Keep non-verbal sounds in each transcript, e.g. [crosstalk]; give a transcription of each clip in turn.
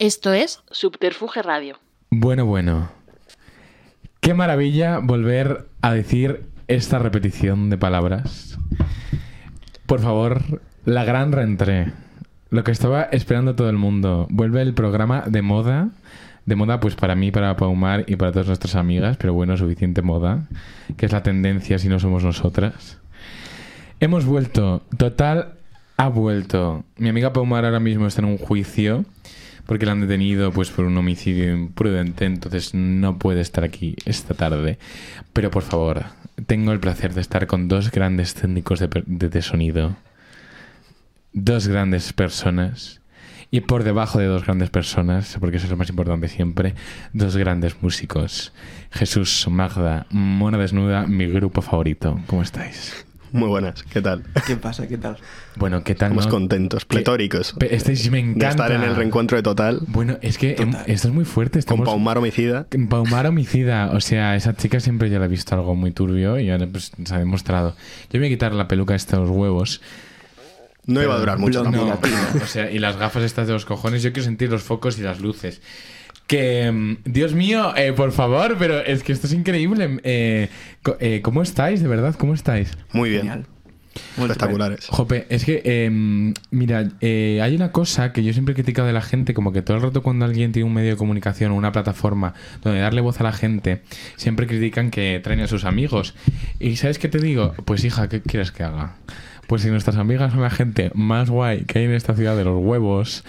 Esto es Subterfuge Radio. Bueno, bueno. Qué maravilla volver a decir esta repetición de palabras. Por favor, la gran reentré. Lo que estaba esperando todo el mundo. Vuelve el programa de moda. De moda, pues para mí, para Paumar y para todas nuestras amigas, pero bueno, suficiente moda, que es la tendencia si no somos nosotras. Hemos vuelto. Total ha vuelto. Mi amiga Paumar ahora mismo está en un juicio porque la han detenido pues por un homicidio imprudente, entonces no puede estar aquí esta tarde. Pero por favor, tengo el placer de estar con dos grandes técnicos de, de- de sonido, dos grandes personas y por debajo de dos grandes personas, porque eso es lo más importante siempre, dos grandes músicos. Jesús, Magda, Mona Desnuda, mi grupo favorito. ¿Cómo estáis? Muy buenas, ¿qué tal? ¿Qué pasa? ¿Qué tal? Bueno, ¿qué tal? Estamos no? contentos, pletóricos. Pe- Estáis, me De encanta. estar en el reencuentro de Total Bueno, es que em, esto es muy fuerte. con Estamos... Paumar Homicida. Paumar homicida. O sea, esa chica siempre ya la he visto algo muy turbio y ahora pues se ha demostrado. Yo me voy a quitar la peluca esta de los huevos. No iba a durar mucho latina. [laughs] O sea, y las gafas estas de los cojones. Yo quiero sentir los focos y las luces. Que, mm, Dios mío, eh, por favor, pero es que esto es increíble. Eh, co- eh, ¿Cómo estáis, de verdad? ¿Cómo estáis? Muy bien, Genial. Muy espectaculares. Jope, es que, em, mira, eh, hay una cosa que yo siempre he criticado de la gente, como que todo el rato cuando alguien tiene un medio de comunicación o una plataforma donde darle voz a la gente, siempre critican que traen a sus amigos. ¿Y sabes qué te digo? Pues hija, ¿qué quieres que haga? Pues si nuestras amigas son la gente más guay que hay en esta ciudad de los huevos,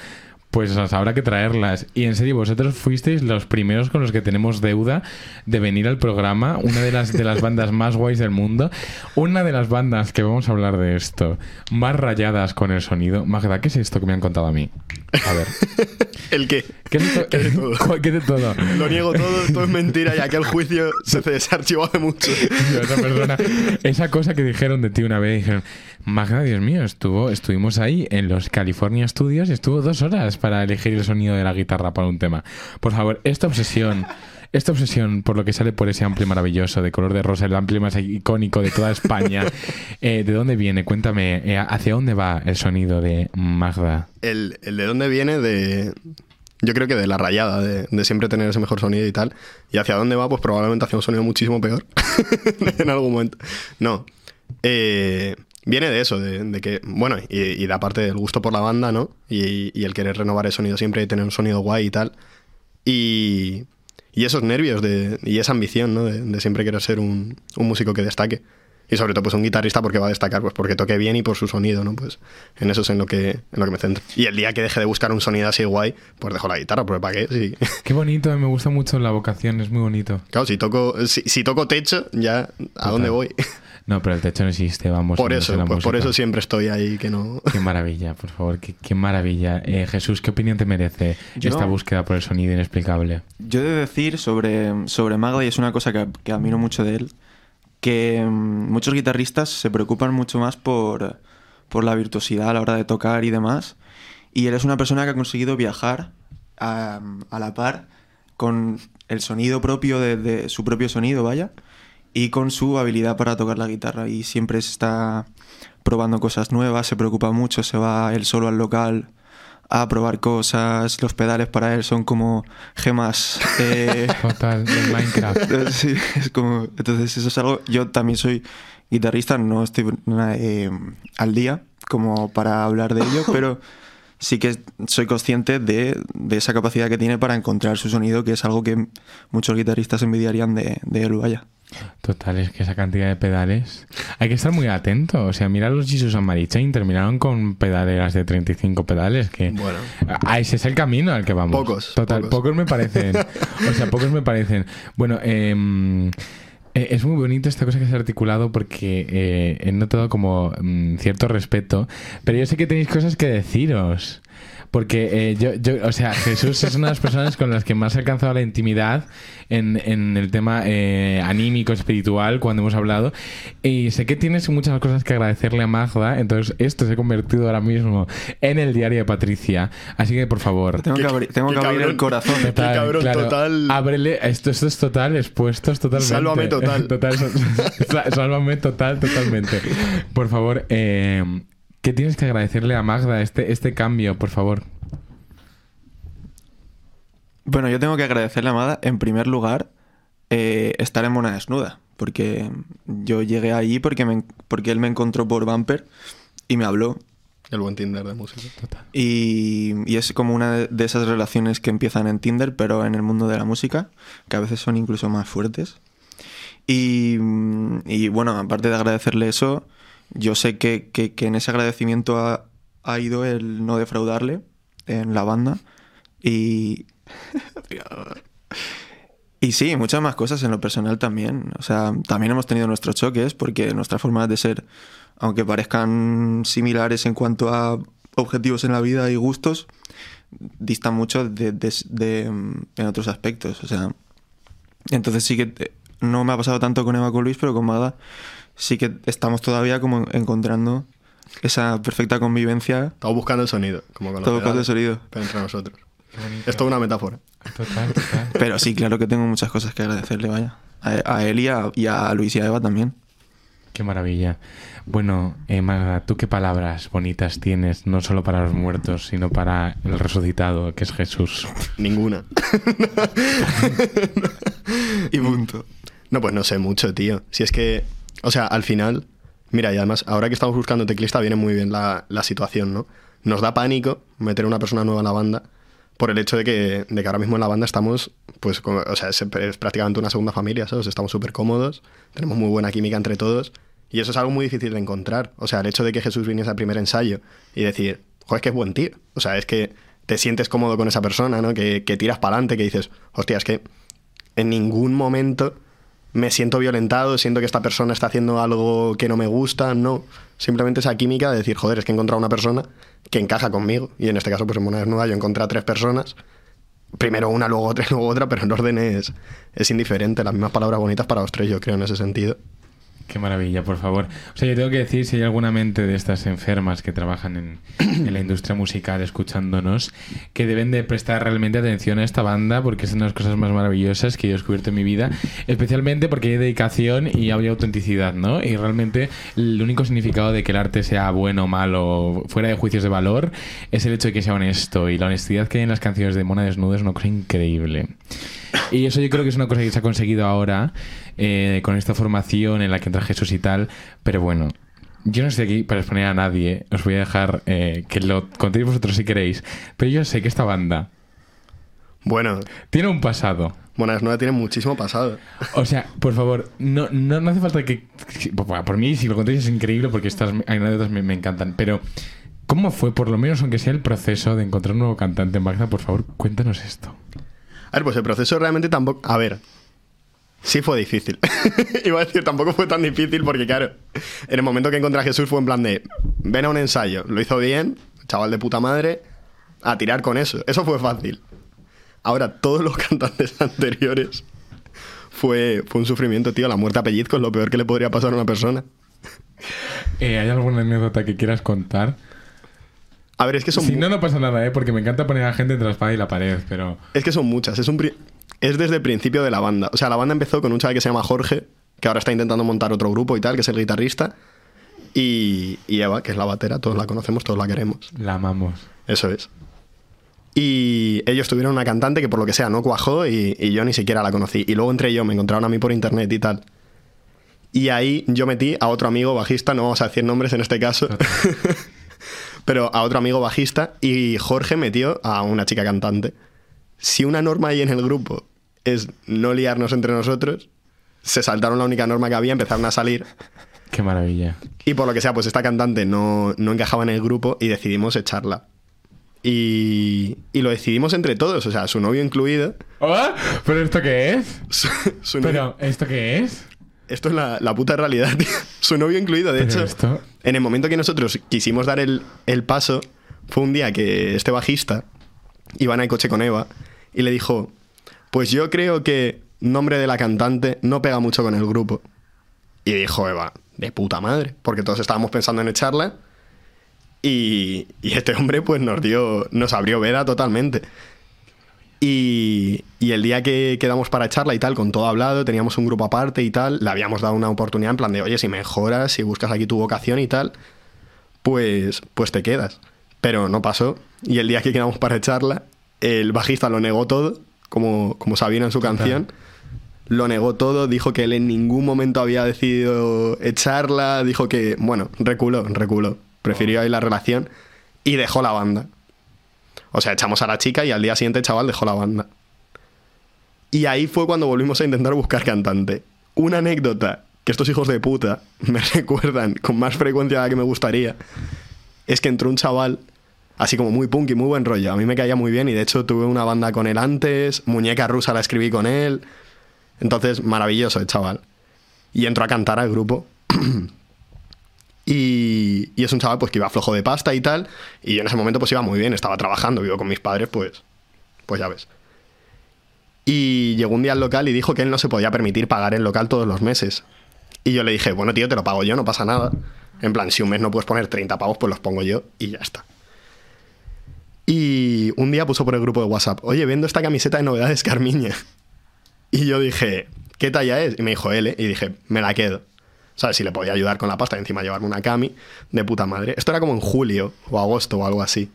pues habrá que traerlas. Y en serio, vosotros fuisteis los primeros con los que tenemos deuda de venir al programa, una de las, de las bandas más guays del mundo, una de las bandas que vamos a hablar de esto, más rayadas con el sonido. Magda, ¿qué es esto que me han contado a mí? A ver, [laughs] ¿El qué? ¿qué es esto? ¿Qué de todo? ¿Cuál- [laughs] ¿Qué de todo? Lo niego todo, todo es mentira y aquel juicio se desarchivó hace mucho. Tío, [laughs] esa persona, esa cosa que dijeron de ti una vez, dijeron, Magda, Dios mío, estuvo, estuvimos ahí en los California Studios y estuvo dos horas para elegir el sonido de la guitarra para un tema. Por favor, esta obsesión, esta obsesión por lo que sale por ese ampli maravilloso de color de rosa, el ampli más icónico de toda España, [laughs] eh, ¿de dónde viene? Cuéntame, eh, ¿hacia dónde va el sonido de Magda? El, el de dónde viene de... Yo creo que de la rayada, de, de siempre tener ese mmejor sonido y tal. Y hacia dónde va, pues probablemente hacia un sonido muchísimo peor. [laughs] en algún momento. No. Eh, viene de eso, de, que, bueno, y, y de aparte del gusto por la banda, ¿no? Y, el querer renovar el sonido siempre y tener un sonido guay y tal. Y, y esos nervios de, y esa ambición, ¿no? De, de siempre querer ser un, un músico que destaque. Y sobre todo, pues un guitarrista porque va a destacar, pues porque toque bien y por su sonido, ¿no? Pues en eso es en lo que, en lo que me centro. Y el día que deje de buscar un sonido así guay, pues dejo la guitarra, porque ¿para qué? Sí. [laughs] Qué bonito, me gusta mucho la vocación, es muy bonito. Claro, si toco, si, si toco techo, ya, ¿a dónde voy? [laughs] No, pero el techo no existe, vamos. por eso, pues por eso siempre estoy ahí, que no... Qué maravilla, por favor, qué, qué maravilla. Eh, Jesús, ¿qué opinión te merece Yo- esta búsqueda por el sonido inexplicable? Yo he de decir sobre, sobre Magda, y es una cosa que, que admiro mucho de él, que mm, muchos guitarristas se preocupan mucho más por, por la virtuosidad a la hora de tocar y demás. Y él es una persona que ha conseguido viajar a, la par con el sonido propio de, de su propio sonido, vaya, y con su habilidad para tocar la guitarra. Y siempre está probando cosas nuevas, se preocupa mucho, se va él solo al local a probar cosas. Los pedales para él son como gemas. eh, [laughs] Total, en Minecraft. [laughs] sí, es como. Entonces, eso es algo. Yo también soy guitarrista, no estoy eh, al día como para hablar de ello, [laughs] pero sí que soy consciente de, de esa capacidad que tiene para encontrar su sonido, que es algo que muchos guitarristas envidiarían de, de él, vaya. Total, es que esa cantidad de pedales. Hay que estar muy atento. O sea, mira los Jesus and Mary Chain, terminaron con pedaleras de 35 pedales. Que Bueno. Ese es el camino al que vamos. Pocos, Total, pocos. pocos, me parecen. [laughs] O sea, pocos me parecen. Bueno, em, eh, es muy bonito esta cosa que se ha articulado porque eh, he notado como mm, cierto respeto, pero yo sé que tenéis cosas que deciros. Porque eh, yo, yo, o sea, Jesús es una de las personas con las que más he alcanzado la intimidad en, en el tema eh, anímico, espiritual, cuando hemos hablado. Y sé que tienes muchas cosas que agradecerle a Magda, entonces esto se ha convertido ahora mismo en el diario de Patricia. Así que, por favor, Tengo que, Qué- abrir, tengo qué que abrir cabrón. el corazón. Qué cabrón, total. Ábrele, esto, esto es total, expuestos totalmente. Sálvame total. [laughs] Total, [laughs] sálvame total, totalmente. Por favor, eh, ¿qué tienes que agradecerle a Magda este, este cambio, por favor? Bueno, yo tengo que agradecerle a Amada, en primer lugar, eh, estar en Mona Desnuda. Porque yo llegué allí porque, me- porque él me encontró por Bumper y me habló. El buen Tinder de música. Y, y es como una de- de esas relaciones que empiezan en Tinder, pero en el mundo de la música, que a veces son incluso más fuertes. Y, y, bueno, aparte de agradecerle eso, yo sé que, que- en ese agradecimiento ha, ha ido el no defraudarle en la banda. Y. [laughs] Y sí, muchas más cosas en lo personal también. O sea, también hemos tenido nuestros choques porque nuestras formas de ser, aunque parezcan similares en cuanto a objetivos en la vida y gustos, distan mucho de, de- en otros aspectos. O sea, entonces sí que te- no me ha pasado tanto con Eva con Luis, pero con Magda sí que estamos todavía como encontrando esa perfecta convivencia. Estamos buscando el sonido, como con Todo buscando el sonido. Pero entre nosotros. Es toda una metáfora. Total, [laughs] total. Pero sí, claro que tengo muchas cosas que agradecerle, vaya. A, a él y a, y a Luis y a Eva también. Qué maravilla. Bueno, eh, Magda, ¿tú qué palabras bonitas tienes, no solo para los muertos, sino para el resucitado, que es Jesús? Ninguna. [laughs] [laughs] Y punto. No, pues no sé mucho, tío. Si es que, o sea, al final, mira, y además, ahora que estamos buscando teclista, viene muy bien la, la situación, ¿no? Nos da pánico meter una persona nueva en la banda por el hecho de que, de que ahora mismo en la banda estamos, pues, o sea, es, es prácticamente una segunda familia, ¿sabes? Estamos súper cómodos, tenemos muy buena química entre todos, y eso es algo muy difícil de encontrar. O sea, el hecho de que Jesús viniese al primer ensayo y decir, joder, es que es buen tío. O sea, es que te sientes cómodo con esa persona, ¿no? Que, que tiras para adelante, que dices, hostia, es que en ningún momento me siento violentado, siento que esta persona está haciendo algo que no me gusta, no. Simplemente esa química de decir, joder, es que he encontrado una persona que encaja conmigo. Y en este caso, pues en Mona Desnuda yo encontré a tres personas. Primero una, luego otra, [laughs] luego otra, pero el orden es, es indiferente. Las mismas palabras bonitas para los tres, yo creo, en ese sentido. Qué maravilla, por favor. O sea, yo tengo que decir, si hay alguna mente de estas enfermas que trabajan en, la industria musical escuchándonos, que deben de prestar realmente atención a esta banda porque es una de las cosas más maravillosas que he descubierto en mi vida, especialmente porque hay dedicación y hay autenticidad, ¿no? Y realmente el único significado de que el arte sea bueno o malo, fuera de juicios de valor, es el hecho de que sea honesto. Y la honestidad que hay en las canciones de Mona Desnuda es una cosa increíble. Y eso yo creo que es una cosa que se ha conseguido ahora eh, con esta formación en la que entra Jesús y tal. Pero bueno, yo no estoy aquí para exponer a nadie. Os voy a dejar eh, que lo contéis vosotros si queréis. Pero yo sé que esta banda Bueno, tiene un pasado. Mona Desnuda tiene muchísimo pasado. O sea, por favor, no, no, no hace falta que... que- Por mí, si lo contáis es increíble porque estas anécdotas me, me encantan. Pero, ¿cómo fue, por lo menos aunque sea el proceso de encontrar un nuevo cantante en Bagdad? Por favor, cuéntanos esto. A ver, pues el proceso realmente tampoco. A ver. Sí fue difícil. [laughs] Iba a decir, tampoco fue tan difícil porque, claro, en el momento que encontré a Jesús fue en plan de. Ven a un ensayo. Lo hizo bien, chaval de puta madre, a tirar con eso. Eso fue fácil. Ahora, todos los [laughs] cantantes anteriores fue, fue un sufrimiento, tío. La muerte a pellizco es lo peor que le podría pasar a una persona. Eh, ¿Hay alguna anécdota que quieras contar? A ver, es que son. Si no, no pasa nada, ¿eh? Porque me encanta poner a la gente entre la espada y la pared, pero... Es que son muchas. Es, un pri- es desde el principio de la banda. O sea, la banda empezó con un chaval que se llama Jorge, que ahora está intentando montar otro grupo y tal, que es el guitarrista. Y, y Eva, que es la batera, todos la conocemos, todos la queremos. La amamos. Eso es. Y ellos tuvieron una cantante que por lo que sea no cuajó y, y yo ni siquiera la conocí. Y luego entré yo, me encontraron a mí por internet y tal. Y ahí yo metí a otro amigo bajista, no vamos a decir nombres en este caso, [laughs] pero a otro amigo bajista y Jorge metió a una chica cantante. Si una norma ahí en el grupo es no liarnos entre nosotros, se saltaron la única norma que había, empezaron a salir. Qué maravilla. Y por lo que sea, pues esta cantante no, no encajaba en el grupo y decidimos echarla. Y, y lo decidimos entre todos, o sea, su novio incluido. ¿Ah? ¿Pero esto qué es? Su, su novio- ¿Pero esto qué es? Esto es la, la puta realidad, tío. Su novio incluido, de hecho. esto- En el momento que nosotros quisimos dar el, el paso, fue un día que este bajista iba en el coche con Eva y le dijo: Pues yo creo que nombre de la cantante no pega mucho con el grupo. Y dijo Eva, de puta madre, porque todos estábamos pensando en echarla. Y, y este hombre, pues nos dio, nos abrió veda totalmente. Y, y el día que quedamos para echarla y tal, con todo hablado, teníamos un grupo aparte y tal, le habíamos dado una oportunidad en plan de, oye, si mejoras, si buscas aquí tu vocación y tal, pues, pues te quedas. Pero no pasó. Y el día que quedamos para echarla, el bajista lo negó todo. Como, como Sabina en su canción. Lo negó todo, dijo que él en ningún momento había decidido echarla, dijo que, bueno, reculó, reculó. Prefirió ahí la relación y dejó la banda. O sea, echamos a la chica y al día siguiente el chaval dejó la banda. Y ahí fue cuando volvimos a intentar buscar cantante. Una anécdota que estos hijos de puta [laughs] me recuerdan con más frecuencia de la que me gustaría es que entró un chaval así como muy punk y muy buen rollo. A mí me caía muy bien y de hecho tuve una banda con él antes, Muñeca Rusa la escribí con él. Entonces, maravilloso el chaval. Y entró a cantar al grupo. [clears throat] y, y es un chaval pues que iba flojo de pasta y tal. Y yo en ese momento pues iba muy bien, estaba trabajando, vivo con mis padres, pues, pues ya ves. Y llegó un día al local y dijo que él no se podía permitir pagar el local todos los meses. Y yo le dije, bueno, tío, te lo pago yo, no pasa nada. En plan, si un mes no puedes poner 30 pavos, pues los pongo yo y ya está. Y un día puso por el grupo de WhatsApp, oye, vendo esta camiseta de novedades Carmiña. Y yo dije, ¿qué talla es? Y me dijo L. Y dije, me la quedo. ¿Sabes? Si le podía ayudar con la pasta y encima llevarme una cami de puta madre. Esto era como en julio o agosto o algo así.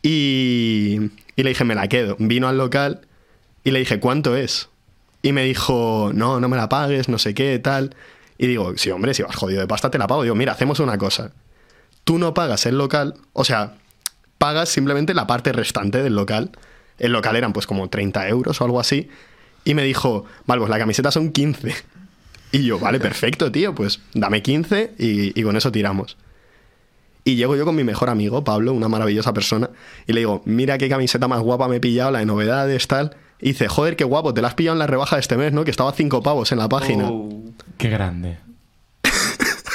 Y, y le dije, me la quedo. Vino al local y le dije, ¿cuánto es? Y me dijo, no, no me la pagues, no sé qué, tal. Y digo, sí, hombre, si vas jodido de pasta, te la pago. Digo, mira, hacemos una cosa. Tú no pagas el local, o sea, pagas simplemente la parte restante del local. El local eran pues como 30 euros o algo así. Y me dijo, vale, pues la camiseta son 15. Y yo, vale, perfecto, tío, pues dame 15 y, y con eso tiramos. Y llego yo con mi mejor amigo, Pablo, una maravillosa persona, y le digo, mira qué camiseta más guapa me he pillado, la de novedades, tal. Y dice, joder, qué guapo, te la has pillado en la rebaja de este mes, ¿no? Que estaba a 5 pavos en la página. Oh. Qué grande.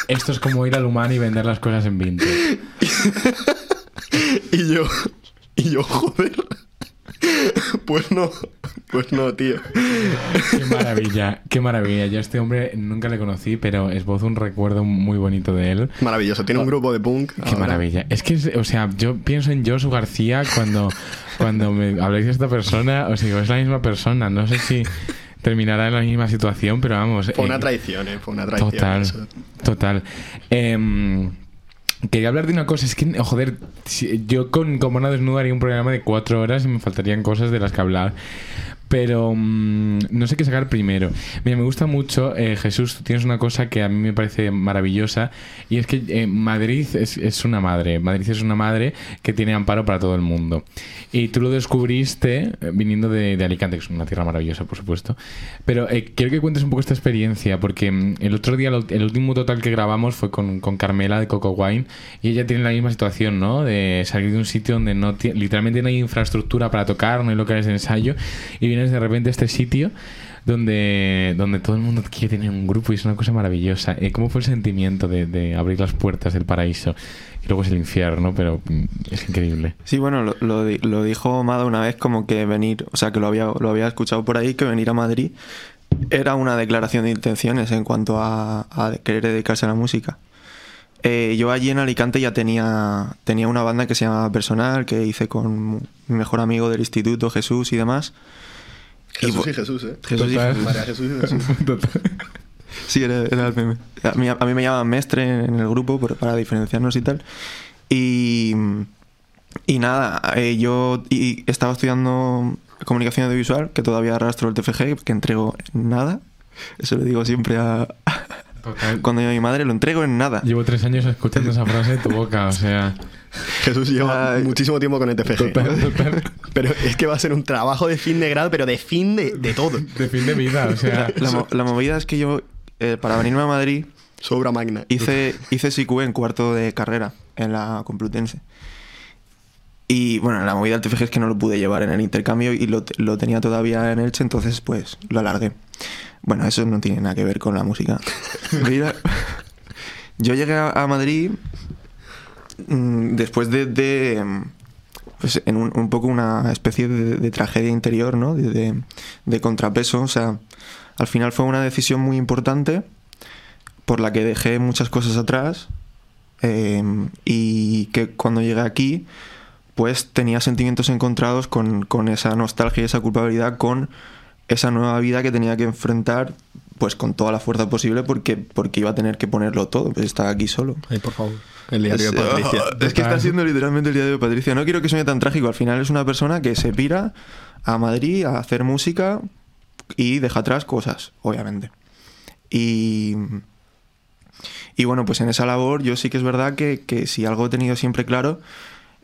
Esto es como ir al humano y vender las cosas en 20. [laughs] [laughs] Y yo, y yo, joder. Pues no, pues no, tío. Qué maravilla, qué maravilla. Yo a este hombre nunca le conocí, pero esbozo un recuerdo muy bonito de él. Maravilloso, tiene un grupo de punk. Qué ahora. maravilla. Es que, o sea, yo pienso en Josu García cuando, cuando me habláis de esta persona, o sea, es la misma persona. No sé si terminará en la misma situación, pero vamos. Fue una eh, traición, ¿eh? Fue una traición. Total, eso. total. Em, quería hablar de una cosa, es que, joder, si- yo con, con Mona Desnuda haría un programa de cuatro horas y me faltarían cosas de las que hablar. Pero mm, no sé qué sacar primero. Mira, me gusta mucho, eh, Jesús, tienes una cosa que a mí me parece maravillosa y es que eh, Madrid es, es una madre. Madrid es una madre que tiene amparo para todo el mundo. Y tú lo descubriste eh, viniendo de, Alicante, que es una tierra maravillosa, por supuesto. Pero eh, quiero que cuentes un poco esta experiencia, porque mm, el otro día, lo- el último total que grabamos fue con, Carmela de Coco Wine y ella tiene la misma situación, ¿no? De salir de un sitio donde no literalmente no hay infraestructura para tocar, no hay locales de ensayo y de repente este sitio donde, donde todo el mundo quiere tener un grupo y es una cosa maravillosa. Eh, ¿Cómo fue el sentimiento de, abrir las puertas del paraíso? Y luego es el infierno, pero mm, es increíble. Sí, bueno, lo, lo di- lo dijo Mada una vez como que venir, o sea, que lo había, lo había escuchado por ahí, que venir a Madrid era una declaración de intenciones en cuanto a, a querer dedicarse a la música. Eh, yo allí en Alicante ya tenía, tenía una banda que se llamaba Personal, que hice con mi mejor amigo del instituto, Jesús y demás. Jesús Y- y Jesús, ¿eh? Jesús y Total. María Jesús y Jesús. [laughs] Sí, era, era el meme. A mí, a mí me llamaban Mestre en el grupo por- para diferenciarnos y tal. Y, y nada, eh, yo y estaba estudiando comunicación audiovisual, que todavía arrastro el TFG, que entrego en nada. Eso le digo siempre a... Cuando yo a mi madre, lo entrego en nada. Llevo tres años escuchando esa frase de tu boca, o sea... [laughs] Jesús lleva Ay. muchísimo tiempo con el TFG. Total, total. [laughs] Pero es que va a ser un trabajo de fin de grado, pero de fin de, de todo. De fin de vida, o sea... La, mo- la movida es que yo, eh, para venirme a Madrid, Su obra magna. hice, hice SIQ en cuarto de carrera en la Complutense. Y bueno, la movida del TFG es que no lo pude llevar en el intercambio y lo, lo tenía todavía en Elche, entonces pues lo alargué. Bueno, eso no tiene nada que ver con la música. Yo llegué a, Madrid mm, después de, pues en un, un poco una especie de, tragedia interior, ¿no? De, de- contrapeso. O sea, al final fue una decisión muy importante por la que dejé muchas cosas atrás eh, y que cuando llegué aquí pues tenía sentimientos encontrados con, con esa nostalgia y esa culpabilidad con esa nueva vida que tenía que enfrentar pues con toda la fuerza posible porque, porque iba a tener que ponerlo todo, pues estaba aquí solo. Ay, por favor. El diario Es, de Patricia. oh, [laughs] es que está siendo literalmente el diario de Patricia. No quiero que suene tan trágico. Al final es una persona que se pira a Madrid a hacer música y deja atrás cosas, obviamente. Y, y bueno, pues en esa labor yo sí que es verdad que, que si algo he tenido siempre claro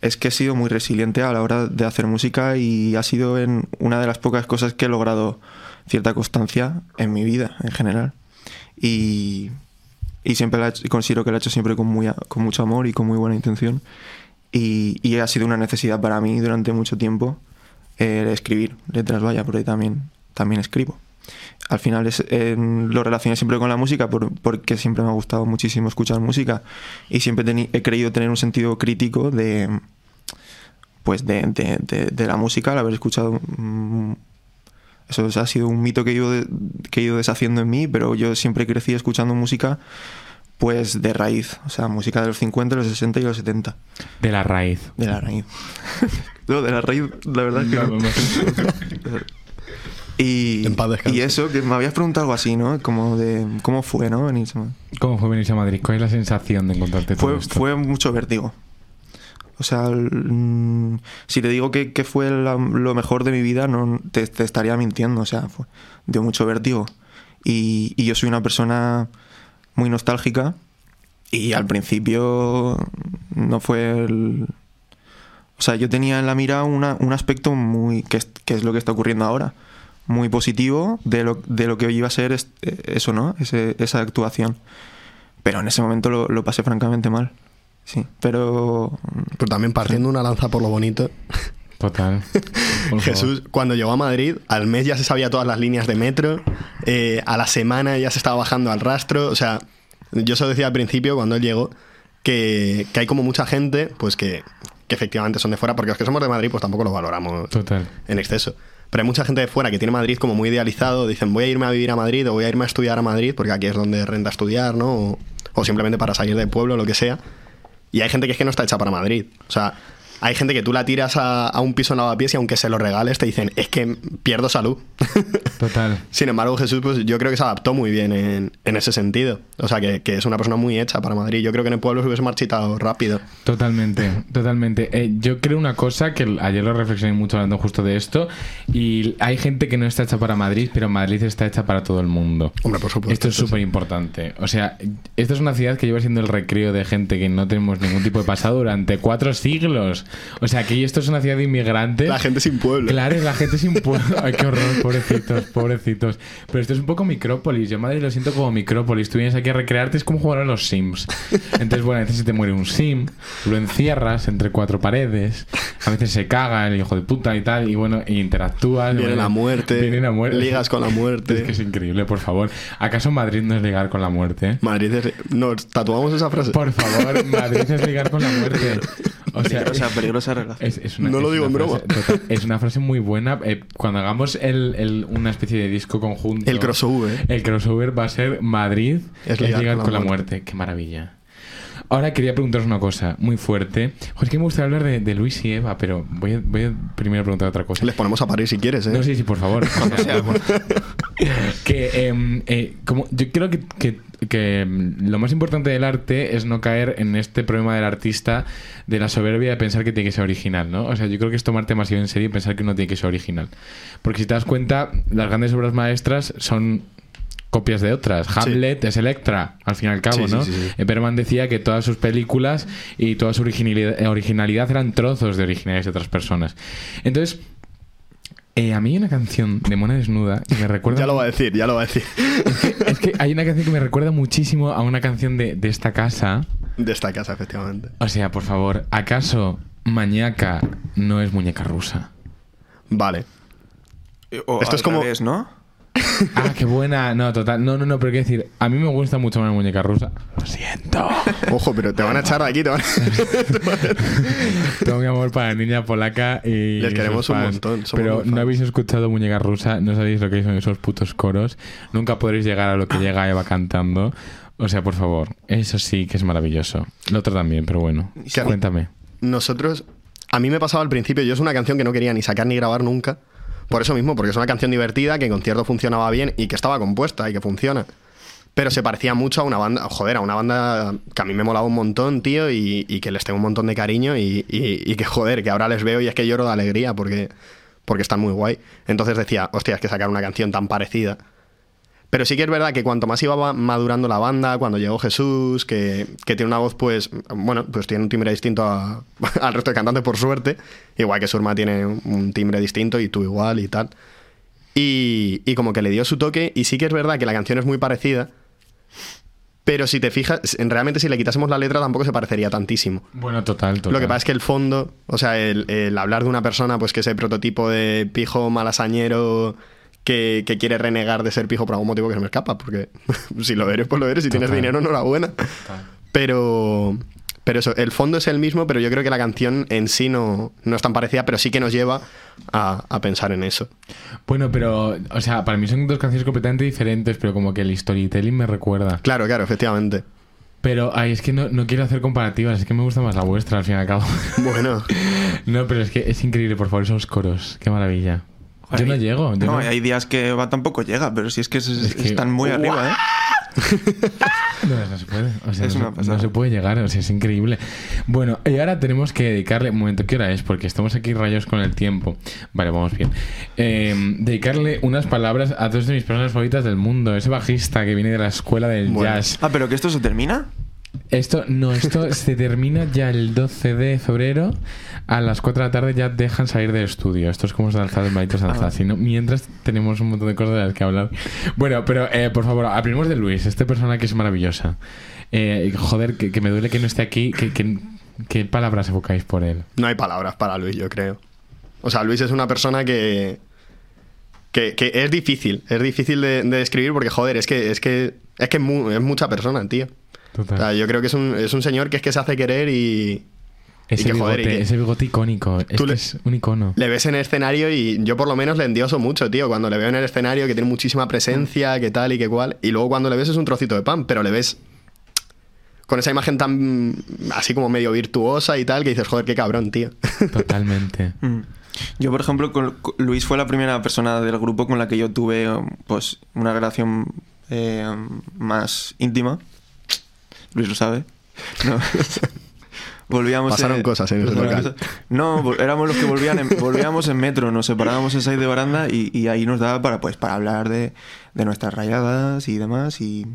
es que he sido muy resiliente a la hora de hacer música y ha sido en una de las pocas cosas que he logrado cierta constancia en mi vida en general. Y, y siempre la considero que lo he hecho siempre con, muy, con mucho amor y con muy buena intención. Y, y ha sido una necesidad para mí durante mucho tiempo eh, escribir letras, vaya, porque también, también escribo. Al final es, eh, lo relacioné siempre con la música por- porque siempre me ha gustado muchísimo escuchar música y siempre he creído tener un sentido crítico de pues de, de- de- de la música al haber escuchado mm, eso ha sido un mito que he, ido de- que he ido deshaciendo en mí pero yo siempre crecí escuchando música pues de raíz o sea música de los 50 los 60 y los 70 De la raíz. de la raíz [laughs] no de la raíz la verdad es que no. [laughs] Y, En paz descanse. y eso, que me habías preguntado algo así, ¿no? Como de cómo fue, ¿no? Venirse a Madrid. ¿Cómo fue venirse a Madrid? ¿Cuál es la sensación de encontrarte todo Fue, esto? fue mucho vértigo. O sea, el- mm, si te digo que, que fue la- lo mejor de mi vida, no te, te estaría mintiendo. O sea, fue, dio mucho vértigo. Y, y yo soy una persona muy nostálgica. Y al principio no fue el... O sea, yo tenía en la mira una- un aspecto muy... Que es, que es lo que está ocurriendo ahora. Muy positivo de lo, de lo que iba a ser es- eh, eso, ¿no? Ese- esa actuación. Pero en ese momento lo, lo pasé francamente mal. Sí, pero... Pero también partiendo una lanza por lo bonito. Total. [laughs] Jesús, cuando llegó a Madrid, al mes ya se sabía todas las líneas de metro, eh, a la semana ya se estaba bajando al rastro. O sea, yo se lo decía al principio cuando él llegó, que, que hay como mucha gente, pues que, que efectivamente son de fuera, porque los que somos de Madrid, pues tampoco lo valoramos. Total. en exceso. Pero hay mucha gente de fuera que tiene Madrid como muy idealizado, dicen voy a irme a vivir a Madrid o voy a irme a estudiar a Madrid, porque aquí es donde renta estudiar, ¿no? O, simplemente para salir del pueblo, lo que sea. Y hay gente que es que no está hecha para Madrid. O sea, hay gente que tú la tiras a, a un piso lavapiés y aunque se lo regales te dicen, es que pierdo salud. [laughs] Total. Sin embargo, Jesús, pues yo creo que se adaptó muy bien en, en ese sentido. O sea, que, que es una persona muy hecha para Madrid. Yo creo que en el pueblo se hubiese marchitado rápido. Totalmente, [laughs] totalmente. Eh, yo creo una cosa que ayer lo reflexioné mucho hablando justo de esto y hay gente que no está hecha para Madrid, pero Madrid está hecha para todo el mundo. Hombre, por supuesto. Esto es súper importante. O sea, esta es una ciudad que lleva siendo el recreo de gente que no tenemos ningún tipo de pasado durante cuatro siglos. O sea, que esto es una ciudad de inmigrantes. La gente sin pueblo. Claro, es la gente sin [laughs] pueblo. Ay, qué horror, pobrecitos, pobrecitos. Pero esto es un poco micrópolis. Yo Madrid lo siento como micrópolis. Tú vienes aquí a recrearte, es como jugar a los Sims. Entonces, bueno, a veces se te muere un Sim, lo encierras entre cuatro paredes, a veces se caga el hijo de puta y tal, y bueno, e interactúas. Viene bueno, la muerte. Viene la muerte. Ligas con la muerte. Es que es increíble, por favor. ¿Acaso Madrid no es ligar con la muerte? Madrid es... Nos tatuamos esa frase. Por favor, Madrid es ligar con la muerte. [laughs] O sea, Peligrosa, peligrosa relación. es, es una, No lo digo en frase- broma. total, es una frase muy buena. Eh, cuando hagamos el, el- una especie de disco conjunto. El crossover. El crossover va a ser Madrid Es es ligar ligar con la con la muerte. muerte. Qué maravilla. Ahora quería preguntaros una cosa muy fuerte. Joder, es que me gustaría hablar de, de Luis y Eva, pero voy a, voy a primero preguntar otra cosa. Les ponemos a parir si quieres, ¿eh? No, sí, sí, por favor. [laughs] O sea, [laughs] que em, eh, como yo creo que, que- que, em, lo más importante del arte es no caer en este problema del artista de la soberbia de pensar que tiene que ser original, ¿no? O sea, yo creo que es tomarte demasiado en serio y pensar que uno tiene que ser original. Porque si te das cuenta, las grandes obras maestras son copias de otras. Hamlet es Electra, al fin y al cabo, Sí, ¿no? sí, sí. Eh, Berman decía que todas sus películas y toda su originalidad, eh, originalidad eran trozos de originalidades de otras personas. Entonces, eh, a mí hay una canción de Mona Desnuda que me recuerda... [laughs] Ya lo va a decir, ya lo va a decir. Es que hay una canción que me recuerda muchísimo a una canción de, de esta casa. De esta casa, efectivamente. O sea, por favor, ¿acaso Mañaca no es muñeca rusa? Vale. O Esto es como- revés, ¿no? Ah, qué buena. No, total. No, no, no, pero quiero decir, a mí me gusta mucho más la muñeca rusa. Lo siento. Ojo, pero te van a echar de aquí, te van a... [laughs] Tengo mi amor para la niña polaca y. Les queremos un fans. montón, somos Pero no habéis escuchado Muñeca Rusa, no sabéis lo que son esos putos coros. Nunca podréis llegar a lo que llega Eva cantando. O sea, por favor, eso sí que es maravilloso. Lo otro también, pero bueno. Cuéntame. Nosotros... A mí me pasaba al principio, yo es una canción que no quería ni sacar ni grabar nunca, Por eso mismo, porque es una canción divertida, que en concierto funcionaba bien y que estaba compuesta y que funciona. Pero se parecía mucho a una banda, joder, a una banda que a mí me molaba un montón, tío, y, que les tengo un montón de cariño y, y- y que, joder, que ahora les veo y es que lloro de alegría porque, porque están muy guay. Entonces decía, hostia, es que sacar una canción tan parecida. Pero sí que es verdad que cuanto más iba madurando la banda, cuando llegó Jesús, que, que tiene una voz, pues, bueno, pues tiene un timbre distinto a- [laughs] al resto de cantantes, por suerte. Igual que Surma tiene un timbre distinto y tú igual y tal. Y, y como que le dio su toque, y sí que es verdad que la canción es muy parecida. Pero si te fijas, en- realmente si le quitásemos la letra tampoco se parecería tantísimo. Bueno, total, total. Lo que pasa es que el fondo, o sea, el, el hablar de una persona, pues que es el prototipo de pijo malasañero que, que quiere renegar de ser pijo por algún motivo que se me escapa, porque [laughs] si lo eres, pues lo eres, si tienes dinero, enhorabuena. Pero, pero eso, el fondo es el mismo, pero yo creo que la canción en sí no, no es tan parecida, pero sí que nos lleva a, a pensar en eso. Bueno, pero, o sea, para mí son dos canciones completamente diferentes, pero como que el storytelling me recuerda. Claro, claro, efectivamente. Pero, ay, es que no, no quiero hacer comparativas, es que me gusta más la vuestra al fin y al cabo. Bueno, [laughs] no, pero es que es increíble, por favor, esos coros, qué maravilla. Yo no Hay- llego. yo No, no- hay días que va tampoco llega, pero si es que, es- Es que- están muy arriba, ¿eh? [laughs] No, no se puede. O sea, Es no, una se- no se puede llegar, o sea, es increíble. Bueno, y ahora tenemos que dedicarle. Un momento, ¿qué hora es? Porque estamos aquí rayos con el tiempo. Vale, vamos bien. Eh, dedicarle unas palabras a dos de mis personas favoritas del mundo. Ese bajista que viene de la escuela del Bueno. jazz. Ah, pero que esto se termina. Esto, no, esto [laughs] se termina ya el 12 de febrero. A las 4 de la tarde ya dejan salir del estudio. Esto es como Sanzad, el maldito Sanzad. Ah. Mientras tenemos un montón de cosas de las que hablar. Bueno, pero eh, por favor, hablemos de Luis, esta persona que es maravillosa. Eh, joder, que, que me duele que no esté aquí. Que, que- ¿Qué palabras evocáis por él? no hay palabras para Luis, yo creo. O sea, Luis es una persona que, que, que es difícil, es difícil de, de describir porque, joder, es que es, que, es, que es, mu- es mucha persona, tío. Total. O sea, yo creo que es un, es un señor que es que se hace querer y ese, que, bigote, joder, y que- ese bigote icónico. Es, Tú que le- es un icono. le ves en el escenario y yo por lo menos le endioso mucho, tío. Cuando le veo en el escenario que tiene muchísima presencia, que tal y que cual. Y luego cuando le ves es un trocito de pan, pero le ves con esa imagen tan así como medio virtuosa y tal que dices, joder, qué cabrón, tío. [laughs] Totalmente. Mm. Yo, por ejemplo, con- con- Luis fue la primera persona del grupo con la que yo tuve pues una relación eh, más íntima. Luis lo sabe. No. [laughs] Volvíamos Pasaron cosas en ese local. No, éramos los que volvían en, volvíamos en metro, nos separábamos en seis de baranda y, y ahí nos daba para pues para hablar de, de nuestras rayadas y demás y,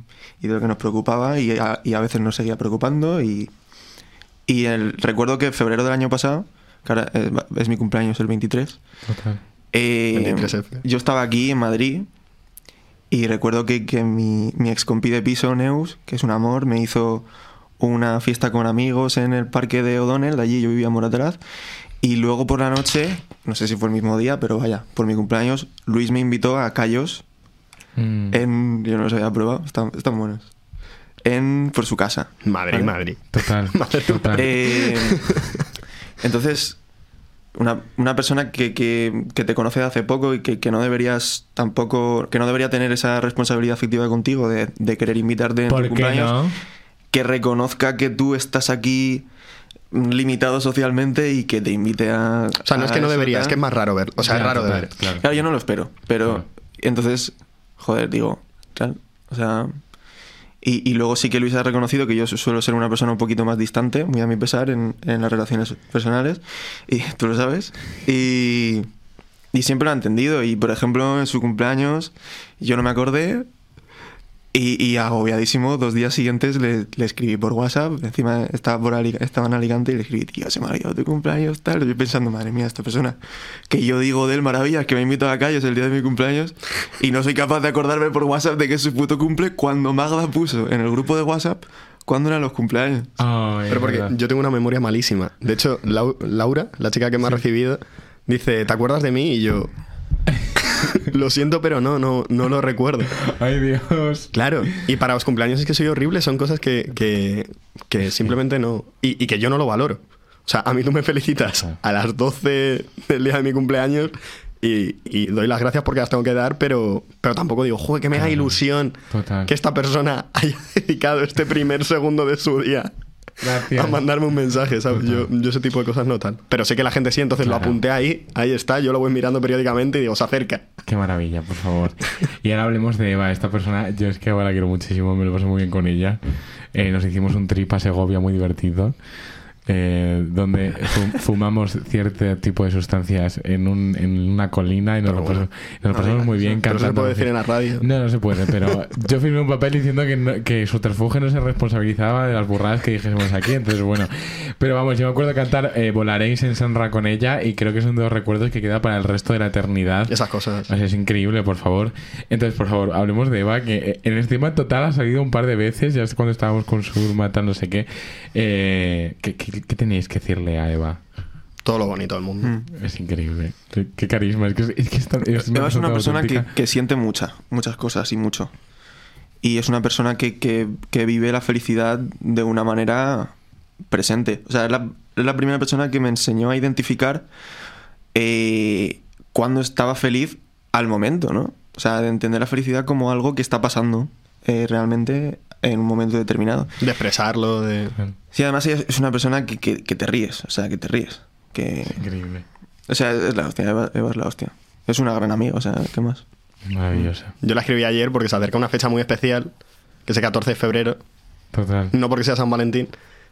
y de lo que nos preocupaba y a, y a veces nos seguía preocupando y, y el, recuerdo que en febrero del año pasado, que ahora eh, es mi cumpleaños el 23, Total. eh, 23F. yo estaba aquí en Madrid y recuerdo que, que mi, mi ex compi de piso, Neus, que es un amor, me hizo una fiesta con amigos en el parque de O'Donnell, de allí yo vivía en Moratalaz, y luego por la noche, no sé si fue el mismo día, pero vaya, por mi cumpleaños, Luis me invitó a Callos Mm, en... Yo no los había probado, están, están buenos. En... por su casa. Madrid, ¿vale? Madrid. Total. [laughs] total. Eh, entonces, una, una persona que, que- que te conoce de hace poco y que, que no deberías tampoco, que no debería tener esa responsabilidad afectiva contigo de, de querer invitarte en tu ¿Por qué cumpleaños, no? que reconozca que tú estás aquí limitado socialmente y que te invite a... O sea, no es que no debería, es que es más raro ver. O sea, es raro de ver. claro. Claro, yo no lo espero, pero Claro. entonces, joder, digo, tal, o sea... Y, luego sí que Luis ha reconocido que yo su- suelo ser una persona un poquito más distante, muy a mi pesar, en, en las relaciones personales, y [laughs] tú lo sabes, y, y siempre lo ha entendido, y por ejemplo, en su cumpleaños yo no me acordé, y, y agobiadísimo, dos días siguientes le, le escribí por WhatsApp, encima estaba, por Ali- estaba en Alicante y le escribí, tío, se me ha olvidado tu cumpleaños, tal. Yo pensando, madre mía, esta persona que yo digo de él maravillas, que me invito a la calle, es el día de mi cumpleaños, y no soy capaz de acordarme por WhatsApp de que es su puto cumple cuando Magda puso en el grupo de WhatsApp cuándo eran los cumpleaños. Ay, Pero porque verdad. yo tengo una memoria malísima. De hecho, Lau- Laura, la chica que me ha recibido, dice, ¿te acuerdas de mí? Y yo... [laughs] lo siento, pero no, no, no lo recuerdo. Ay, Dios. Claro, y para los cumpleaños es que soy horrible, son cosas que, que, que simplemente no... Y, y que yo no lo valoro. O sea, a mí tú me felicitas a las 12 del día de mi cumpleaños y, y doy las gracias porque las tengo que dar, pero, pero tampoco digo, joder, que me da ilusión Total. que esta persona haya [laughs] dedicado este primer segundo de su día Gracias. a mandarme un mensaje, ¿sabes? Yo, yo ese tipo de cosas no tal. Pero sé que la gente sí, entonces lo apunté ahí, ahí está, yo lo voy mirando periódicamente y digo, se acerca. Qué maravilla, por favor. Y ahora hablemos de Eva, esta persona, yo es que Eva la quiero muchísimo, me lo paso muy bien con ella. Eh, nos hicimos un trip a Segovia muy divertido, eh, donde fu- fumamos cierto tipo de sustancias en, un, en una colina y nos lo, bueno. pasamos, nos lo pasamos muy bien Pero se cantando. puede decir en la radio. No, no se puede, pero yo firmé un papel diciendo que, no- que no se responsabilizaba de las burradas que dijésemos aquí, entonces bueno. Pero vamos, yo me acuerdo cantar eh, Volaréis en Sanra con ella y creo que son dos recuerdos que queda para el resto de la eternidad. Esas cosas. O sea, es increíble, por favor. Entonces, por favor, hablemos de Eva, que eh, en el tema total ha salido un par de veces, ya es cuando estábamos con Surma, tal, no sé qué. Eh, ¿qué, qué, qué tenéis que decirle a Eva? Todo lo bonito del mundo. Mm. Es increíble. Qué, qué carisma. Es que es, que es tan- es Eva es una persona que, que siente mucha, muchas cosas y mucho. Y es una persona que, que- que vive la felicidad de una manera presente. O sea, es la, es la primera persona que me enseñó a identificar eh, cuando estaba feliz al momento, ¿no? O sea, de entender la felicidad como algo que está pasando eh, realmente en un momento determinado. De expresarlo, de... Sí, además ella es una persona que, que- que te ríes, o sea, que te ríes. Que, Increíble. o sea, es la hostia, Eva, Eva es la hostia. Es una gran amiga, o sea, ¿qué más? Maravillosa. Yo la escribí ayer porque se acerca una fecha muy especial, que es el 14 de febrero. Total. No porque sea San Valentín,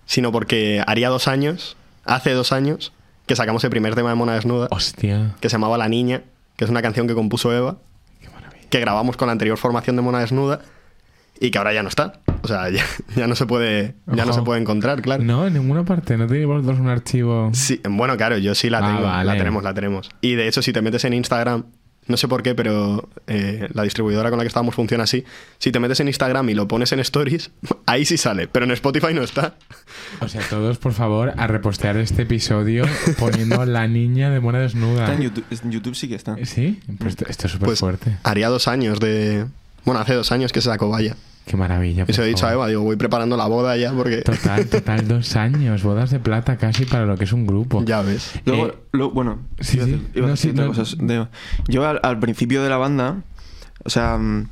sino porque haría dos años, hace dos años, que sacamos el primer tema de Mona Desnuda, Hostia. que se llamaba La Niña, que es una canción que compuso Eva, Qué maravilla. que grabamos con la anterior formación de Mona Desnuda y que ahora ya no está. O sea, ya, [laughs] ya no se puede ya no se puede encontrar, claro. No, en ninguna parte. No tenéis vosotros un archivo. Sí, bueno, claro, yo sí la Ah, tengo. vale. La tenemos, la tenemos. Y de hecho, si te metes en Instagram, no sé por qué, pero eh, la distribuidora con la que estábamos funciona así. Si te metes en Instagram y lo pones en Stories, [laughs] ahí sí sale, pero en Spotify no está. O sea, todos, por favor, a repostear este episodio poniendo [laughs] la niña de mona desnuda. Está en YouTube, en YouTube sí que está. ¿Sí? Pues esto, esto es súper Pues fuerte. haría dos años de. Bueno, hace dos años que se sacó Vaya. Qué maravilla. Lo he dicho a. Eva, digo, voy preparando la boda ya porque. Total, [laughs] total, dos años. Bodas de plata casi para lo que es un grupo. ya ves. Luego, Eh, lo- bueno, sí, iba a sí. decir- iba a No, decir sí, otra no. cosa de- yo al, al principio de la banda, o sea, mm,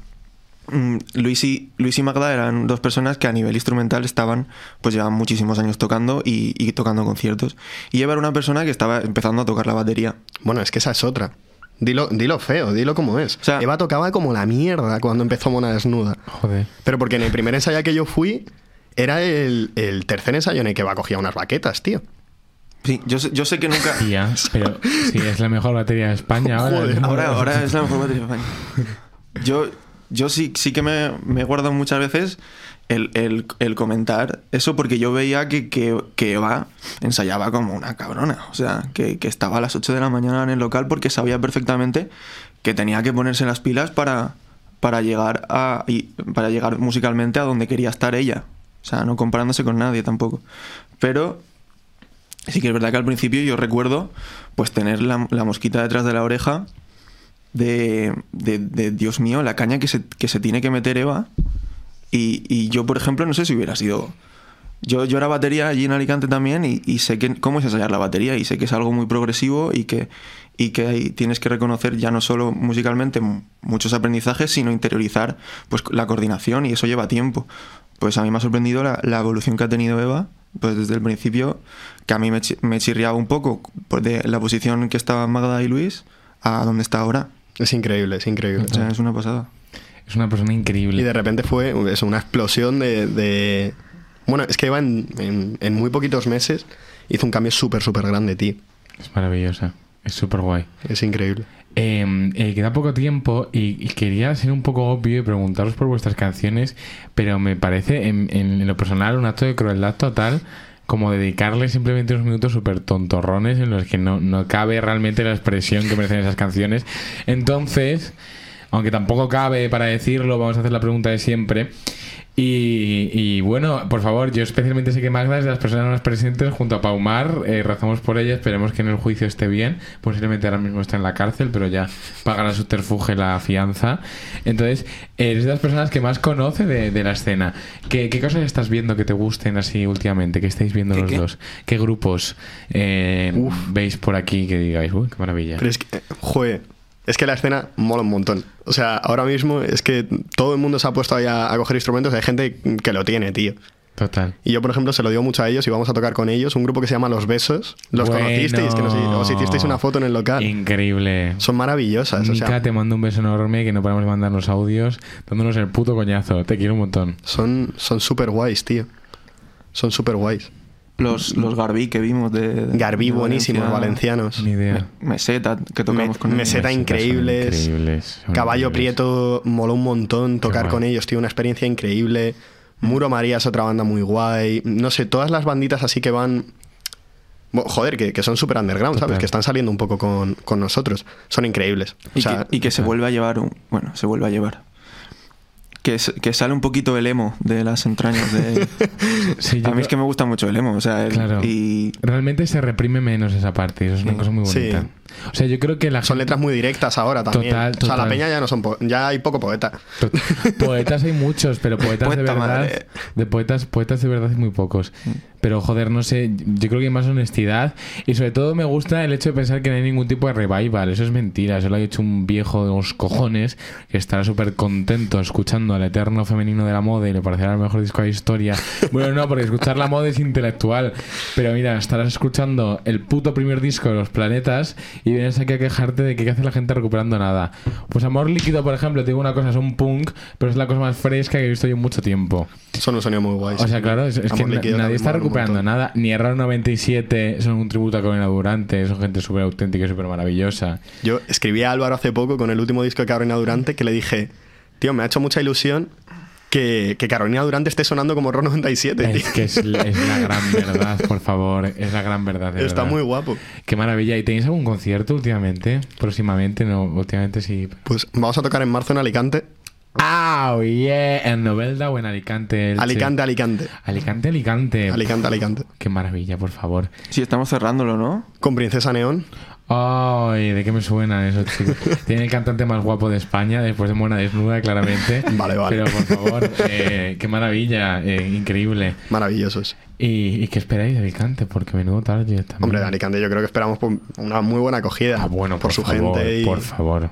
Luis y, Luis y Magda eran dos personas que a nivel instrumental estaban, pues llevaban muchísimos años tocando y, y tocando conciertos. Y Eva era una persona que estaba empezando a tocar la batería. Bueno, es que esa es otra. Dilo, dilo feo, dilo como es. O sea- Eva tocaba como la mierda cuando empezó Mona Desnuda. Joder. Pero porque en el primer ensayo que yo fui, era el, el tercer ensayo en el que Eva cogía unas baquetas, tío. Sí, yo sé, yo sé que nunca... [laughs] Tía, pero sí, es la mejor batería de España ahora. Joder, Ahora, ahora es la mejor batería de [laughs] España. Yo, yo sí, sí que me, me he guardado muchas veces el, el- comentar eso porque yo veía que, que, Eva ensayaba como una cabrona. O sea, que, que estaba a las 8 de la mañana en el local porque sabía perfectamente que tenía que ponerse las pilas para, para, llegar, a, para llegar musicalmente a donde quería estar ella. O sea, no comparándose con nadie tampoco. Pero sí que es verdad que al principio yo recuerdo pues tener la, la mosquita detrás de la oreja de, de- de, Dios mío, la caña que se, que se tiene que meter Eva. Y, y yo, por ejemplo, no sé si hubiera sido... Yo, yo era batería allí en Alicante también y, y sé que, cómo es ensayar la batería y sé que es algo muy progresivo y que, y que tienes que reconocer ya no solo musicalmente muchos aprendizajes, sino interiorizar pues, la coordinación y eso lleva tiempo. Pues a mí me ha sorprendido la, la evolución que ha tenido Eva, pues desde el principio, que a mí me, chi- me chirriaba un poco pues, de la posición que estaban Magda y Luis a donde está ahora. Es increíble, es increíble. O sea, es una pasada. Es una persona increíble. Y de repente fue eso, una explosión de, de- Bueno, es que Eva en, en- en muy poquitos meses hizo un cambio súper, súper grande, tío. Es maravillosa. Es súper guay. Es increíble. Eh, eh, queda poco tiempo y, y quería ser un poco obvio y preguntaros por vuestras canciones, pero me parece en, en lo personal un acto de crueldad total como dedicarle simplemente unos minutos súper tontorrones en los que no, no cabe realmente la expresión que merecen esas canciones. Entonces, aunque tampoco cabe para decirlo, vamos a hacer la pregunta de siempre. Y, y bueno, por favor, yo especialmente sé que Magda es de las personas más presentes junto a Paumar. eh, rezamos por ella, esperemos que en el juicio esté bien. Posiblemente ahora mismo está en la cárcel, pero ya pagará su terfuge la fianza. Entonces, eres de las personas que más conoce de, de la escena. ¿Qué, qué cosas estás viendo que te gusten así últimamente? ¿Qué estáis viendo ¿Qué, los qué? dos? ¿Qué grupos eh, veis por aquí que digáis, uy, qué maravilla? Pero es que, joder, es que la escena mola un montón. O sea, ahora mismo es que todo el mundo se ha puesto ahí a, a coger instrumentos. Hay gente que lo tiene, tío. Total. Y yo, por ejemplo, se lo digo mucho a ellos y vamos a tocar con ellos. Un grupo que se llama Los Besos. ¿Los Bueno. conocisteis? Que nos, os hicisteis una foto en el local. Increíble. Son maravillosas. O Mica, sea, te mando un beso enorme que no paramos de mandarnos audios dándonos el puto coñazo. Te quiero un montón. son son súper guays, tío. Son súper guays. Los, los Garbí que vimos de. de- Garbí de buenísimos, Valencia. valencianos. Ni idea. Me- Meseta, que tocamos Me- con ellos. Meseta Son increíbles. increíbles, son Caballo increíbles. Prieto moló un montón tocar con ellos, tío, una experiencia increíble. Muro María es otra banda muy guay. No sé, todas las banditas así que van. Joder, que, que son súper underground, ¿sabes? Total. Que están saliendo un poco con, con nosotros. Son increíbles. Y, sea, que, y que se vuelve a llevar un. Bueno, se vuelve a llevar. Que, que sale un poquito el emo de las entrañas de. [laughs] Sí, a mí es que me gusta mucho el emo, o sea, el- Claro. y Realmente se reprime menos esa parte. Eso es una cosa muy Sí. bonita. O sea, yo creo que la son gente- letras muy directas ahora también. Total, O sea, la peña ya no son po- ya hay poco poeta. Po- [laughs] Poetas hay muchos, pero poetas de verdad. madre. De poetas, poetas de verdad hay muy pocos. Pero joder, no sé, yo creo que hay más honestidad. Y sobre todo me gusta el hecho de pensar que no hay ningún tipo de revival. Eso es mentira. Eso lo ha hecho un viejo de los cojones que estará súper contento escuchando al eterno femenino de la moda y le parecerá el mejor disco de la historia. [laughs] Bueno, no, porque escuchar la moda es intelectual. Pero mira, estarás escuchando el puto primer disco de los planetas y vienes aquí a quejarte de que qué hace la gente recuperando nada. Pues Amor Líquido, por ejemplo, te digo una cosa, es un punk, pero es la cosa más fresca que he visto yo en mucho tiempo. Son un sonido muy guay. O sea, claro, es, es que Líquido nadie está recuperando nada. Ni Error 97 son un tributo a Carolina Durante, son gente súper auténtica y súper maravillosa. Yo escribí a Álvaro hace poco con el último disco de Carolina Durante que le dije, tío, me ha hecho mucha ilusión que, que Carolina Durante esté sonando como Ro 97, tío. Es que es, la- es la gran [laughs] verdad, por favor. Es la gran verdad. de Está verdad. muy guapo. Qué maravilla. ¿Y tenéis algún concierto últimamente? Próximamente, no, últimamente sí. Pues vamos a tocar en marzo en Alicante. ¡Ah, yeah! ¿En Novelda o en Alicante? Elche? Alicante, Alicante. Alicante, Alicante. Alicante, Alicante. Qué maravilla, por favor. sí, estamos cerrándolo, ¿no? Con Princesa Neón. Ay, ¿de qué me suenan esos chicos? [laughs] Tiene el cantante más guapo de España, después de Mona Desnuda, claramente. [laughs] Vale, vale. Pero por favor, [laughs] eh, qué maravilla, eh, increíble. Maravillosos. ¿Y, y qué esperáis de Alicante? Porque menudo target también. Hombre, de Alicante yo creo que esperamos una muy buena acogida. Ah, bueno, por, por, su favor, gente y por favor.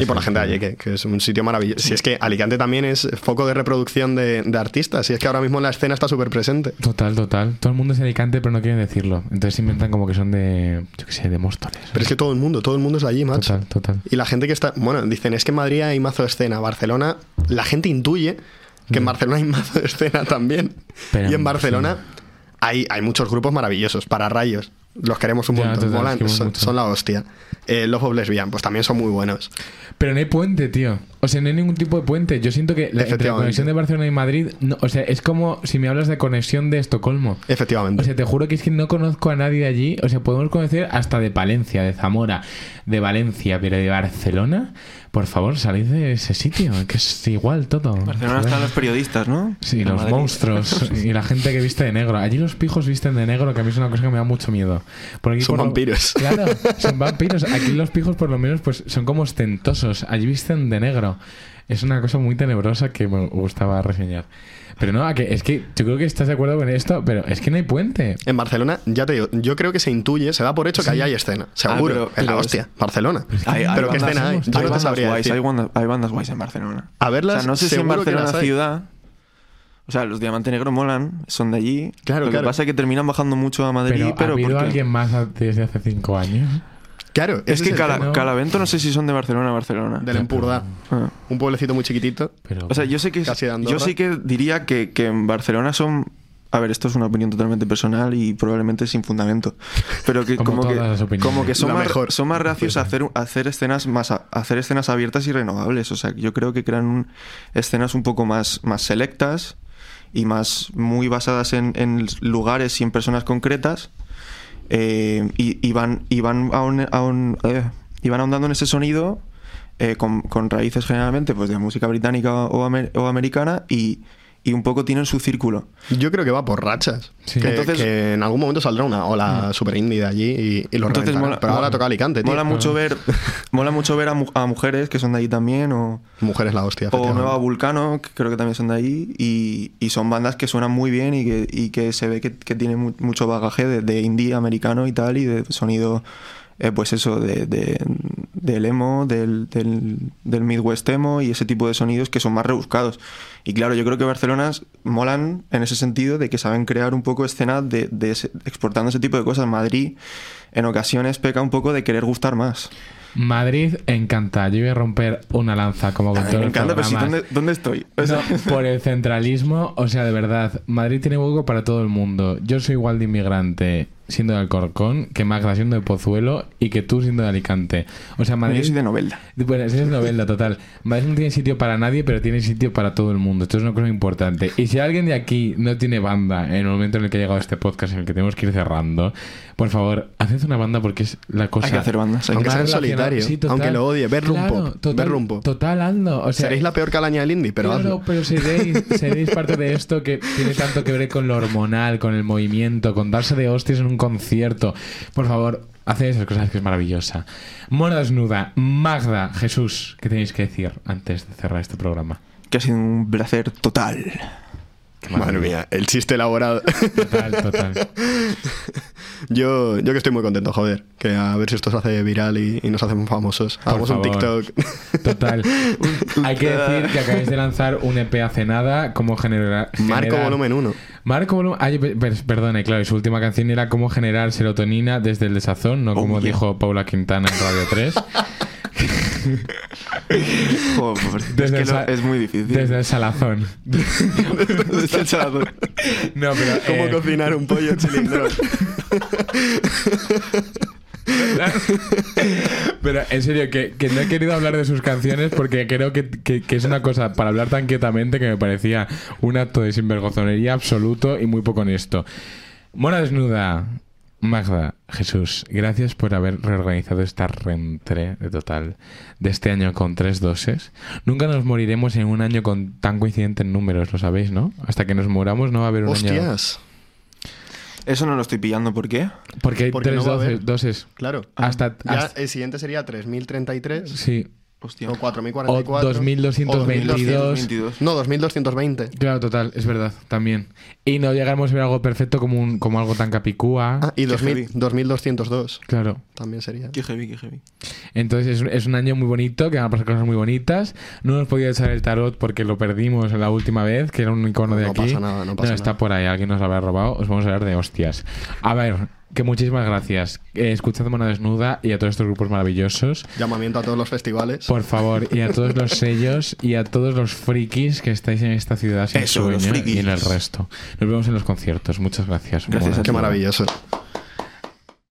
Y por la gente de allí, que, que es un sitio maravilloso. Si es que Alicante también es foco de reproducción de, de artistas, si es que ahora mismo la escena está súper presente. Total, total. Todo el mundo es de Alicante, pero no quieren decirlo. Entonces inventan como que son de, yo qué sé, de Móstoles. Pero es que todo el mundo, todo el mundo es de allí, macho. Total, total. Y la gente que está. Bueno, dicen, es que en Madrid hay mazo de escena. Barcelona, la gente intuye que en Barcelona hay mazo de escena también. Mm. Pero, y en Barcelona sí. hay, hay muchos grupos maravillosos. Para rayos. Los queremos un Ya, montón. total, molan, son, mucho. son la hostia. Eh, Love of Lesbian, pues también son muy buenos. Pero no hay puente, tío. O sea, no hay ningún tipo de puente. Yo siento que la, entre la conexión de Barcelona y Madrid, no- o sea, es como si me hablas de conexión de Estocolmo. Efectivamente. O sea, te juro que es que no conozco a nadie de allí. O sea, podemos conocer hasta de Palencia, de Zamora, de Valencia, pero de Barcelona. Por favor, salid de ese sitio, que es igual todo. Barcelona están los periodistas, ¿no? Sí, los Madrid. monstruos [laughs] y la gente que viste de negro. Allí los pijos visten de negro, que a mí es una cosa que me da mucho miedo. Por aquí Son por lo- vampiros. [laughs] Claro, son vampiros. Aquí los pijos por lo menos pues son como ostentosos. Allí visten de negro. Es una cosa muy tenebrosa que me gustaba reseñar. Pero no, que, es que yo creo que estás de acuerdo con esto, pero es que no hay puente. En Barcelona, ya te digo, yo creo que se intuye, se da por hecho que ahí hay escena. Seguro. pero- es la pero es- hostia. Barcelona. Hay, hay pero qué bandas- escena hay. Yo hay no te bandas sabría guays, decir. hay, bandas, hay bandas guays en Barcelona. A verlas, o sea, no sé si en que Barcelona hay. ciudad. O sea, los Diamante Negro molan, son de allí. Claro, Lo claro. que pasa es que terminan bajando mucho a Madrid, Pero, pero, ¿ha habido porque- alguien más a- desde hace cinco años? Claro, Es que el Cala-. Calavento no sé si son de Barcelona o Barcelona. Del Empurdá. Ah. Un pueblecito muy chiquitito. Pero, O sea, yo sé que Casi yo sí que diría que, que en Barcelona son a ver, esto es una opinión totalmente personal y probablemente sin fundamento. Pero que [laughs] Como como, que, como que son más, mejor. son más reacios a hacer, a hacer escenas más a- a hacer escenas abiertas y renovables. O sea, yo creo que crean un- escenas un poco más, más selectas y más muy basadas en, en lugares y en personas concretas. eh, y, van, y van, aún- aún, eh, y van ahondando en ese sonido eh, con, con raíces generalmente pues de música británica o, o americana y, y un poco tienen su círculo. Yo creo que va por rachas. Sí. Que, Entonces- que en algún momento saldrá una ola super indie de allí y, y lo Entonces mola- Pero ahora mola- toca Alicante, tío. Mola mucho ver, [laughs] mola mucho ver a, mu- a mujeres que son de ahí también o, Mujeres la hostia. o. Nueva Vulcano, que creo que también son de ahí y, y son bandas que suenan muy bien y que, y que se ve que, que tienen mu- mucho bagaje de, de indie americano y tal y de sonido, eh, pues eso, de, de, del emo, del, del, del Midwest emo y ese tipo de sonidos que son más rebuscados. Y claro, yo creo que Barcelona molan en ese sentido de que saben crear un poco escena de, de ese- exportando ese tipo de cosas. Madrid en ocasiones peca un poco de querer gustar más. Madrid encanta. Yo voy a romper una lanza como con todos me encanta, pero sí. ¿dónde, dónde estoy? O sea, No, por el centralismo, o sea, de verdad, Madrid tiene hueco para todo el mundo. Yo soy igual de inmigrante siendo de Alcorcón que Magda siendo de Pozuelo y que tú siendo de Alicante. O sea, Madrid... yo soy de Novelda. Bueno, esa es novela, total. Madrid no tiene sitio para nadie, pero tiene sitio para todo el mundo. Esto es una cosa importante. Y si alguien de aquí no tiene banda en el momento en el que ha llegado este podcast, en el que tenemos que ir cerrando, por favor, haced una banda porque es la cosa. Hay que hacer bandas. hay que Aunque sea más en relacionada- solitario, sí, total. aunque lo odie, ver Claro, Rumpop, total, ver Rumpop. Total, hazlo. O sea, Seréis la peor calaña del indie, pero claro, hazlo. pero seréis, seréis parte de esto que tiene tanto que ver con lo hormonal, con el movimiento, con darse de hostias en un concierto. Por favor, haced esas cosas que es maravillosa. Mona desnuda, Magda, Jesús, ¿qué tenéis que decir antes de cerrar este programa? Que ha sido un placer total. Madre mía, el chiste elaborado. Total, total. [laughs] yo, yo que estoy muy contento, joder. Que a ver si esto se hace viral y, y nos hacemos famosos. Por Hagamos un. TikTok. Total. [laughs] Hay que decir que acabáis de lanzar un EP hace nada, como generar... Marco volumen 1. Marco Volumen. Ay, claro, y su última canción era cómo generar serotonina desde el desazón, no Oh, como yeah. dijo Paula Quintana en Radio 3. [laughs] Joder, es, Desde que lo- es muy difícil. Desde el salazón. [laughs] Desde el salazón. No, pero. Cómo eh, cocinar un pollo cilindrón. [laughs] [laughs] Pero en serio, que, no he querido hablar de sus canciones porque creo que, es una cosa para hablar tan quietamente que me parecía un acto de sinvergonzonería absoluto y muy poco honesto. Mona desnuda. Magda, Jesús, gracias por haber reorganizado esta reentré de total de este año con tres doses. Nunca nos moriremos en un año con tan coincidente en números, lo sabéis, ¿no? Hasta que nos moramos no va a haber un año. Eso no lo estoy pillando, ¿por qué? Porque hay Porque tres no va a doce- haber. doses. Claro. Hasta, Ya hasta- el siguiente sería 3033 sí. Hostia. o O 4044. 2222. 2222. No, 2220. Claro, total, es verdad, también. Y no llegaremos a ver algo perfecto como, un, como algo tan capicúa. Ah, y Qué 2000, heavy. 2202 Claro. también sería. Qué heavy, qué heavy. Entonces es, es un año muy bonito, que van a pasar cosas muy bonitas. No nos podía echar el tarot porque lo perdimos la última vez, que era un icono de No aquí. pasa nada, no pasa está nada. por ahí, alguien nos lo habrá robado. Os vamos a hablar de hostias. A ver, que muchísimas gracias. Eh, escuchad Mona Desnuda y a todos estos grupos maravillosos. Llamamiento a todos los festivales. Por favor, y a todos los sellos y a todos los frikis que estáis en esta ciudad sin Eso, los sueño y en el resto. Nos vemos en los conciertos. Muchas gracias. Gracias. Qué maravilloso.